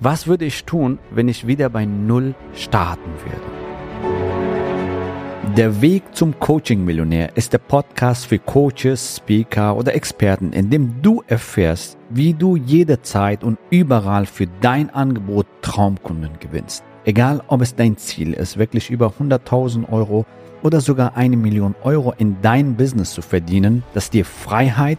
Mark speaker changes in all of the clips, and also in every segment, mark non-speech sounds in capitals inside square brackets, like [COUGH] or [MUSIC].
Speaker 1: Was würde ich tun, wenn ich wieder bei Null starten würde? Der Weg zum Coaching-Millionär ist der Podcast für Coaches, Speaker oder Experten, in dem du erfährst, wie du jederzeit und überall für dein Angebot Traumkunden gewinnst. Egal, ob es dein Ziel ist, wirklich über 100.000 Euro oder sogar eine Million Euro in dein Business zu verdienen, das dir Freiheit,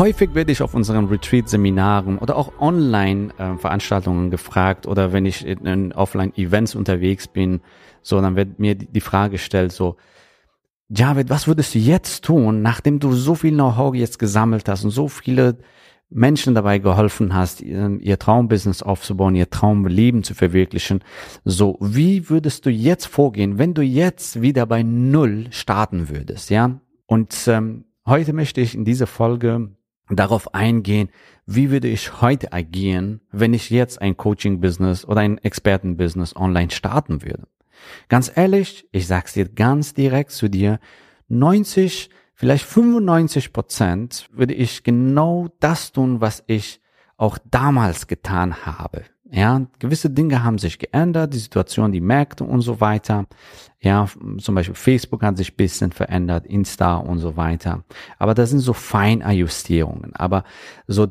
Speaker 1: Häufig werde ich auf unseren Retreat-Seminaren oder auch Online-Veranstaltungen äh, gefragt oder wenn ich in Offline-Events unterwegs bin, so, dann wird mir die Frage gestellt, so, Javid, was würdest du jetzt tun, nachdem du so viel Know-how jetzt gesammelt hast und so viele Menschen dabei geholfen hast, ihr, Traumbusiness aufzubauen, ihr Traumleben zu verwirklichen. So, wie würdest du jetzt vorgehen, wenn du jetzt wieder bei Null starten würdest, ja? Und ähm, heute möchte ich in dieser Folge darauf eingehen, wie würde ich heute agieren, wenn ich jetzt ein Coaching-Business oder ein Experten-Business online starten würde. Ganz ehrlich, ich sag's dir ganz direkt zu dir, 90, vielleicht 95 Prozent würde ich genau das tun, was ich auch damals getan habe. Ja, gewisse Dinge haben sich geändert, die Situation, die Märkte und so weiter. Ja, zum Beispiel Facebook hat sich bisschen verändert, Insta und so weiter. Aber das sind so Feinjustierungen. Aber so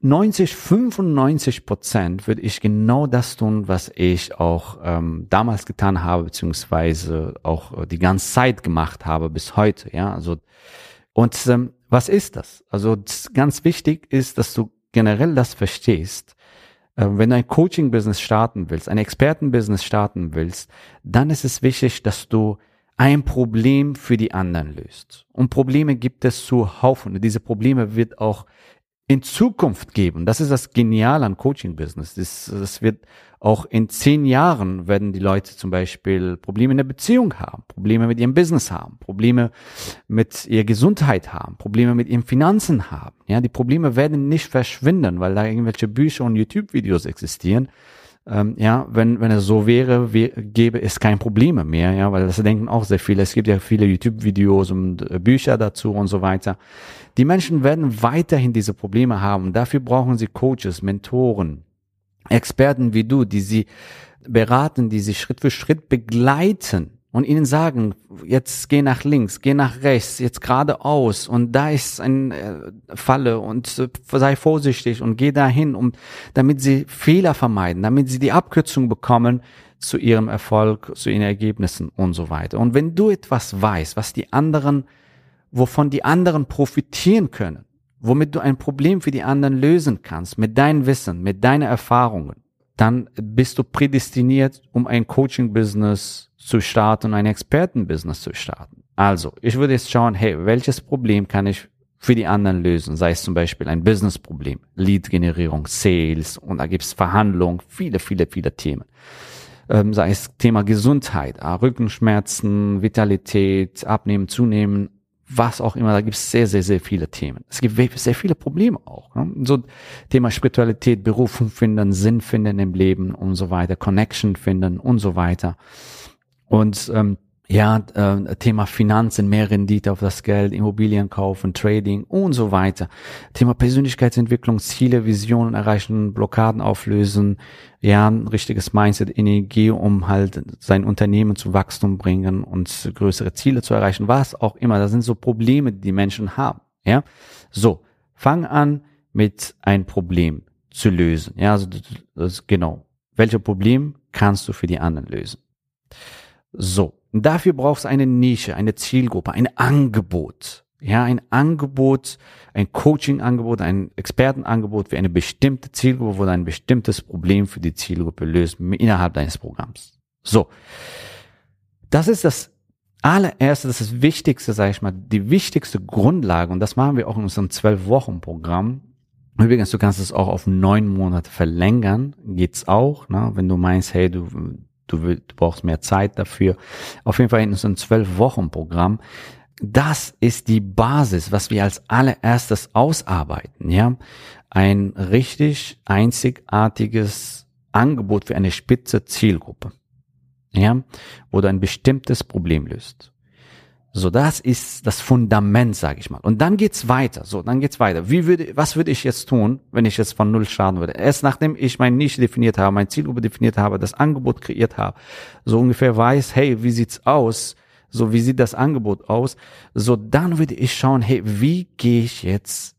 Speaker 1: 90, 95 Prozent würde ich genau das tun, was ich auch ähm, damals getan habe, beziehungsweise auch die ganze Zeit gemacht habe bis heute. Ja, also und ähm, was ist das? Also das ganz wichtig ist, dass du generell das verstehst äh, wenn du ein Coaching-Business starten willst, ein Experten-Business starten willst, dann ist es wichtig, dass du ein Problem für die anderen löst. Und Probleme gibt es zu Haufen. Diese Probleme wird auch in Zukunft geben. Das ist das Geniale an Coaching-Business. Das wird auch in zehn Jahren werden die Leute zum Beispiel Probleme in der Beziehung haben, Probleme mit ihrem Business haben, Probleme mit ihrer Gesundheit haben, Probleme mit ihren Finanzen haben. Ja, die Probleme werden nicht verschwinden, weil da irgendwelche Bücher und YouTube-Videos existieren. Ähm, ja, wenn, wenn es so wäre, wär, gäbe es kein Probleme mehr, ja, weil das denken auch sehr viele. Es gibt ja viele YouTube-Videos und äh, Bücher dazu und so weiter. Die Menschen werden weiterhin diese Probleme haben. Dafür brauchen sie Coaches, Mentoren, Experten wie du, die sie beraten, die sie Schritt für Schritt begleiten und ihnen sagen, jetzt geh nach links, geh nach rechts, jetzt geradeaus und da ist ein äh, Falle und äh, sei vorsichtig und geh dahin, um damit sie Fehler vermeiden, damit sie die Abkürzung bekommen zu ihrem Erfolg, zu ihren Ergebnissen und so weiter. Und wenn du etwas weißt, was die anderen, wovon die anderen profitieren können, womit du ein Problem für die anderen lösen kannst, mit deinem Wissen, mit deinen Erfahrungen, dann bist du prädestiniert, um ein Coaching-Business zu starten, ein Experten-Business zu starten. Also, ich würde jetzt schauen, hey, welches Problem kann ich für die anderen lösen? Sei es zum Beispiel ein Business-Problem, Lead-Generierung, Sales und da gibt's Verhandlungen, viele, viele, viele Themen. Ähm, sei es Thema Gesundheit, Rückenschmerzen, Vitalität, Abnehmen, Zunehmen, was auch immer, da gibt es sehr, sehr, sehr viele Themen. Es gibt sehr viele Probleme auch. Ne? So Thema Spiritualität, Berufung finden, Sinn finden im Leben und so weiter, Connection finden und so weiter. Und ähm, ja, äh, Thema Finanzen, mehr Rendite auf das Geld, Immobilien kaufen, Trading und so weiter. Thema Persönlichkeitsentwicklung, Ziele, Visionen erreichen, Blockaden auflösen, ja, ein richtiges Mindset, Energie, um halt sein Unternehmen zu Wachstum bringen und größere Ziele zu erreichen, was auch immer. Das sind so Probleme, die die Menschen haben, ja. So, fang an mit ein Problem zu lösen, ja, also das, genau. Welche Problem kannst du für die anderen lösen? So, und dafür brauchst du eine Nische, eine Zielgruppe, ein Angebot. Ja, ein Angebot, ein Coaching-Angebot, ein Expertenangebot für eine bestimmte Zielgruppe, wo du ein bestimmtes Problem für die Zielgruppe löst innerhalb deines Programms. So. Das ist das allererste, das ist das Wichtigste, sage ich mal, die wichtigste Grundlage, und das machen wir auch in unserem Zwölf-Wochen-Programm. Übrigens, du kannst es auch auf neun Monate verlängern, geht's auch, ne? wenn du meinst, hey, du du, du brauchst mehr Zeit dafür. Auf jeden Fall in so einem zwölf Wochen Programm das ist die Basis, was wir als allererstes ausarbeiten, ja. Ein richtig einzigartiges Angebot für eine spitze Zielgruppe, ja, wo du ein bestimmtes Problem löst. So, das ist das Fundament, sage ich mal. Und dann geht's weiter. So, dann geht's weiter. Wie würde, was würde ich jetzt tun, wenn ich jetzt von null starten würde? Erst nachdem ich mein Nische definiert habe, mein Zielgruppe definiert habe, das Angebot kreiert habe, so ungefähr weiß, hey, wie sieht's aus? So, wie sieht das Angebot aus? So, dann würde ich schauen, hey, wie gehe ich jetzt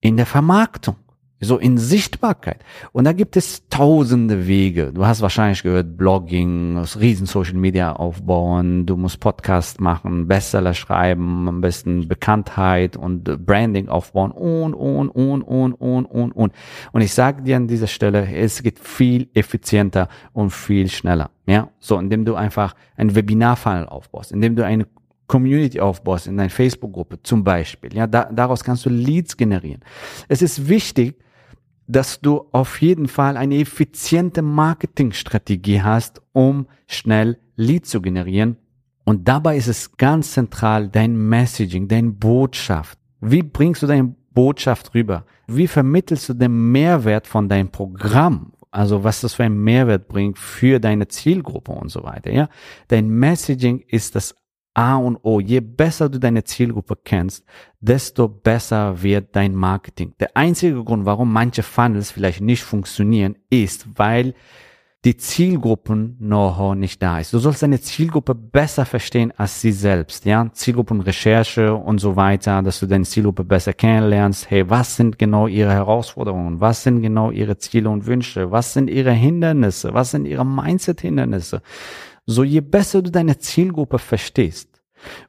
Speaker 1: in der Vermarktung? So in Sichtbarkeit. Und da gibt es tausende Wege. Du hast wahrscheinlich gehört, Blogging, riesen Social Media aufbauen, du musst Podcast machen, Bestseller schreiben, am besten Bekanntheit und Branding aufbauen und, und, und, und, und, und, und. Und ich sage dir an dieser Stelle, es geht viel effizienter und viel schneller. Ja, so, indem du einfach ein Webinar-Funnel aufbaust, indem du eine Community aufbaust in deiner Facebook-Gruppe zum Beispiel. Ja, da, daraus kannst du Leads generieren. Es ist wichtig, dass du auf jeden Fall eine effiziente Marketingstrategie hast, um schnell Lead zu generieren. Und dabei ist es ganz zentral dein Messaging, deine Botschaft. Wie bringst du deine Botschaft rüber? Wie vermittelst du den Mehrwert von deinem Programm? Also was das für einen Mehrwert bringt für deine Zielgruppe und so weiter, ja? Dein Messaging ist das A und O. Je besser du deine Zielgruppe kennst, desto besser wird dein Marketing. Der einzige Grund, warum manche Funnels vielleicht nicht funktionieren, ist, weil die Zielgruppen-Know-how nicht da ist. Du sollst deine Zielgruppe besser verstehen als sie selbst, ja? Zielgruppenrecherche und so weiter, dass du deine Zielgruppe besser kennenlernst. Hey, was sind genau ihre Herausforderungen? Was sind genau ihre Ziele und Wünsche? Was sind ihre Hindernisse? Was sind ihre Mindset-Hindernisse? So je besser du deine Zielgruppe verstehst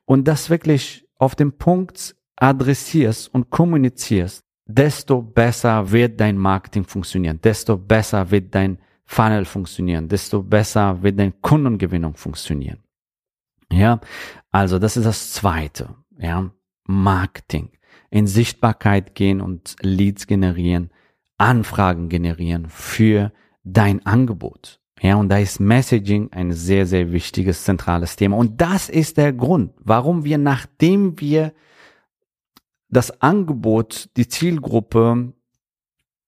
Speaker 1: und das wirklich auf den Punkt adressierst und kommunizierst, desto besser wird dein Marketing funktionieren, desto besser wird dein Funnel funktionieren, desto besser wird deine Kundengewinnung funktionieren. Ja, also das ist das zweite, ja, Marketing. In Sichtbarkeit gehen und Leads generieren, Anfragen generieren für dein Angebot. Ja, und da ist Messaging ein sehr, sehr wichtiges, zentrales Thema. Und das ist der Grund, warum wir, nachdem wir das Angebot, die Zielgruppe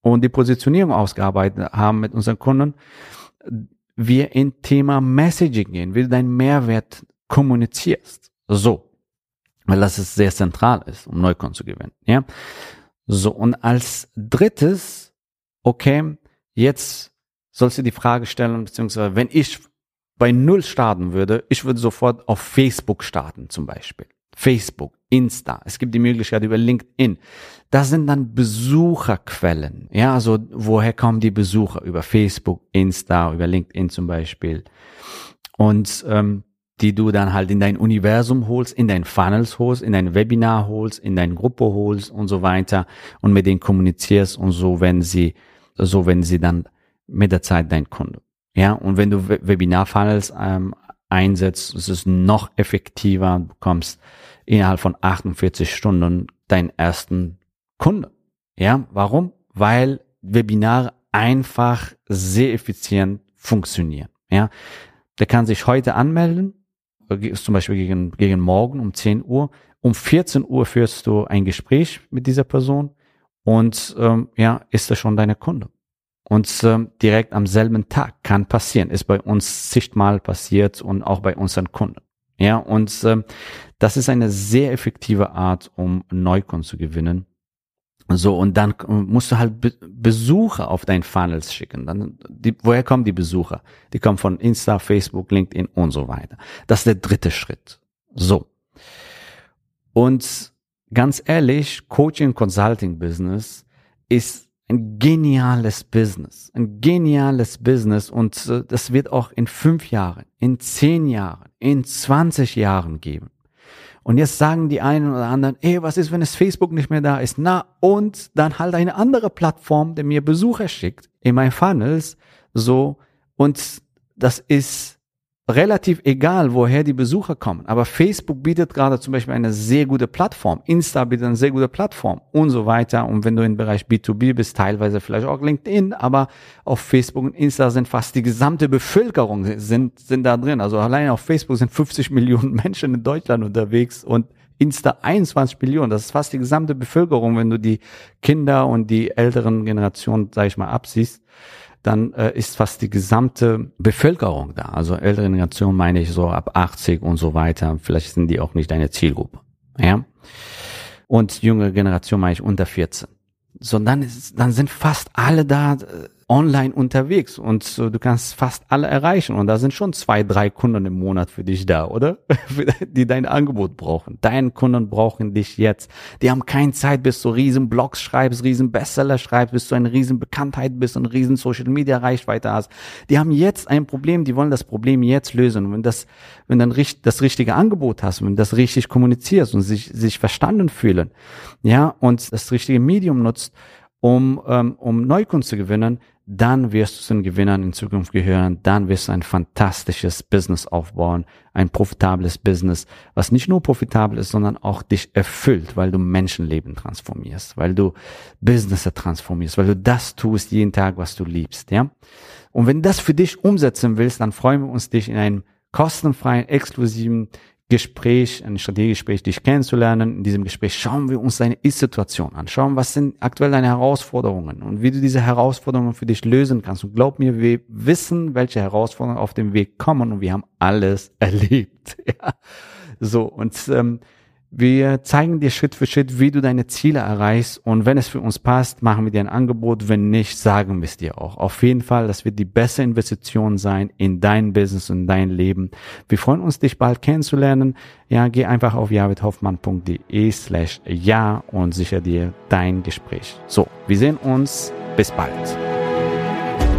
Speaker 1: und die Positionierung ausgearbeitet haben mit unseren Kunden, wir in Thema Messaging gehen, wie du deinen Mehrwert kommunizierst. So. Weil das ist sehr zentral ist, um Neukunden zu gewinnen. Ja. So. Und als drittes, okay, jetzt sollst du die Frage stellen, beziehungsweise wenn ich bei Null starten würde, ich würde sofort auf Facebook starten zum Beispiel. Facebook, Insta. Es gibt die Möglichkeit über LinkedIn. Das sind dann Besucherquellen. Ja, also woher kommen die Besucher? Über Facebook, Insta, über LinkedIn zum Beispiel. Und ähm, die du dann halt in dein Universum holst, in dein Funnels holst, in dein Webinar holst, in deine Gruppe holst und so weiter und mit denen kommunizierst und so, wenn sie, so wenn sie dann mit der Zeit dein Kunde. Ja, und wenn du Webinar-Funnels ähm, einsetzt, ist es noch effektiver, du bekommst innerhalb von 48 Stunden deinen ersten Kunde. Ja, warum? Weil Webinare einfach sehr effizient funktionieren. Ja, der kann sich heute anmelden, zum Beispiel gegen, gegen morgen um 10 Uhr. Um 14 Uhr führst du ein Gespräch mit dieser Person und ähm, ja, ist er schon deine Kunde und äh, direkt am selben Tag kann passieren. Ist bei uns zigmal passiert und auch bei unseren Kunden. Ja, und äh, das ist eine sehr effektive Art, um Neukunden zu gewinnen. So, und dann musst du halt Be Besucher auf dein Funnels schicken. Dann, die, woher kommen die Besucher? Die kommen von Insta, Facebook, LinkedIn und so weiter. Das ist der dritte Schritt. So. Und ganz ehrlich, Coaching Consulting Business ist ein geniales Business, ein geniales Business und äh, das wird auch in fünf Jahren, in zehn Jahren, in 20 Jahren geben. Und jetzt sagen die einen oder anderen, ey, was ist, wenn es Facebook nicht mehr da ist? Na, und dann halt eine andere Plattform, der mir Besucher schickt in mein Funnels, so, und das ist relativ egal, woher die Besucher kommen. Aber Facebook bietet gerade zum Beispiel eine sehr gute Plattform. Insta bietet eine sehr gute Plattform und so weiter. Und wenn du im Bereich B2B bist, teilweise vielleicht auch LinkedIn, aber auf Facebook und Insta sind fast die gesamte Bevölkerung sind, sind da drin. Also allein auf Facebook sind 50 [LAUGHS] Millionen Menschen in Deutschland unterwegs und Insta 21 Millionen. Das ist fast die gesamte Bevölkerung, wenn du die Kinder und die älteren Generationen, sag ich mal, absiehst dann äh, ist fast die gesamte Bevölkerung da. Also ältere Generation meine ich so ab 80 und so weiter. Vielleicht sind die auch nicht deine Zielgruppe. Ja. Und junge Generation meine ich unter 14. So, dann, ist, dann sind fast alle da äh, online unterwegs und du kannst fast alle erreichen und da sind schon zwei, drei Kunden im Monat für dich da, oder? [LAUGHS] die dein Angebot brauchen. Deine Kunden brauchen dich jetzt. Die haben keine Zeit, bis du riesen Blogs schreibst, riesen Bestseller schreibst, bis du eine riesen Bekanntheit bist und riesen Social Media Reichweite hast. Die haben jetzt ein Problem, die wollen das Problem jetzt lösen. Und wenn das, wenn dann das richtige Angebot hast, wenn du das richtig kommunizierst und sich, sich verstanden fühlen, ja, und das richtige Medium nutzt, um, ähm, um Neukunden zu gewinnen, dann wirst du zu den Gewinnern in Zukunft gehören, dann wirst du ein fantastisches Business aufbauen, ein profitables Business, was nicht nur profitabel ist, sondern auch dich erfüllt, weil du Menschenleben transformierst, weil du Business transformierst, weil du das tust jeden Tag, was du liebst, ja. Und wenn du das für dich umsetzen willst, dann freuen wir uns, dich in einem kostenfreien, exklusiven Gespräch, ein Strategiegespräch, dich kennenzulernen. In diesem Gespräch schauen wir uns deine Ist-Situation an, schauen, was sind aktuell deine Herausforderungen und wie du diese Herausforderungen für dich lösen kannst. Und glaub mir, wir wissen, welche Herausforderungen auf dem Weg kommen und wir haben alles [LAUGHS] erlebt. Ja. So, und ähm, wir zeigen dir Schritt für Schritt, wie du deine Ziele erreichst. Und wenn es für uns passt, machen wir dir ein Angebot. Wenn nicht, sagen wir es dir auch. Auf jeden Fall, das wird die beste Investition sein in dein Business und dein Leben. Wir freuen uns, dich bald kennenzulernen. Ja, geh einfach auf javidhoffmann.de slash ja und sicher dir dein Gespräch. So, wir sehen uns. Bis bald.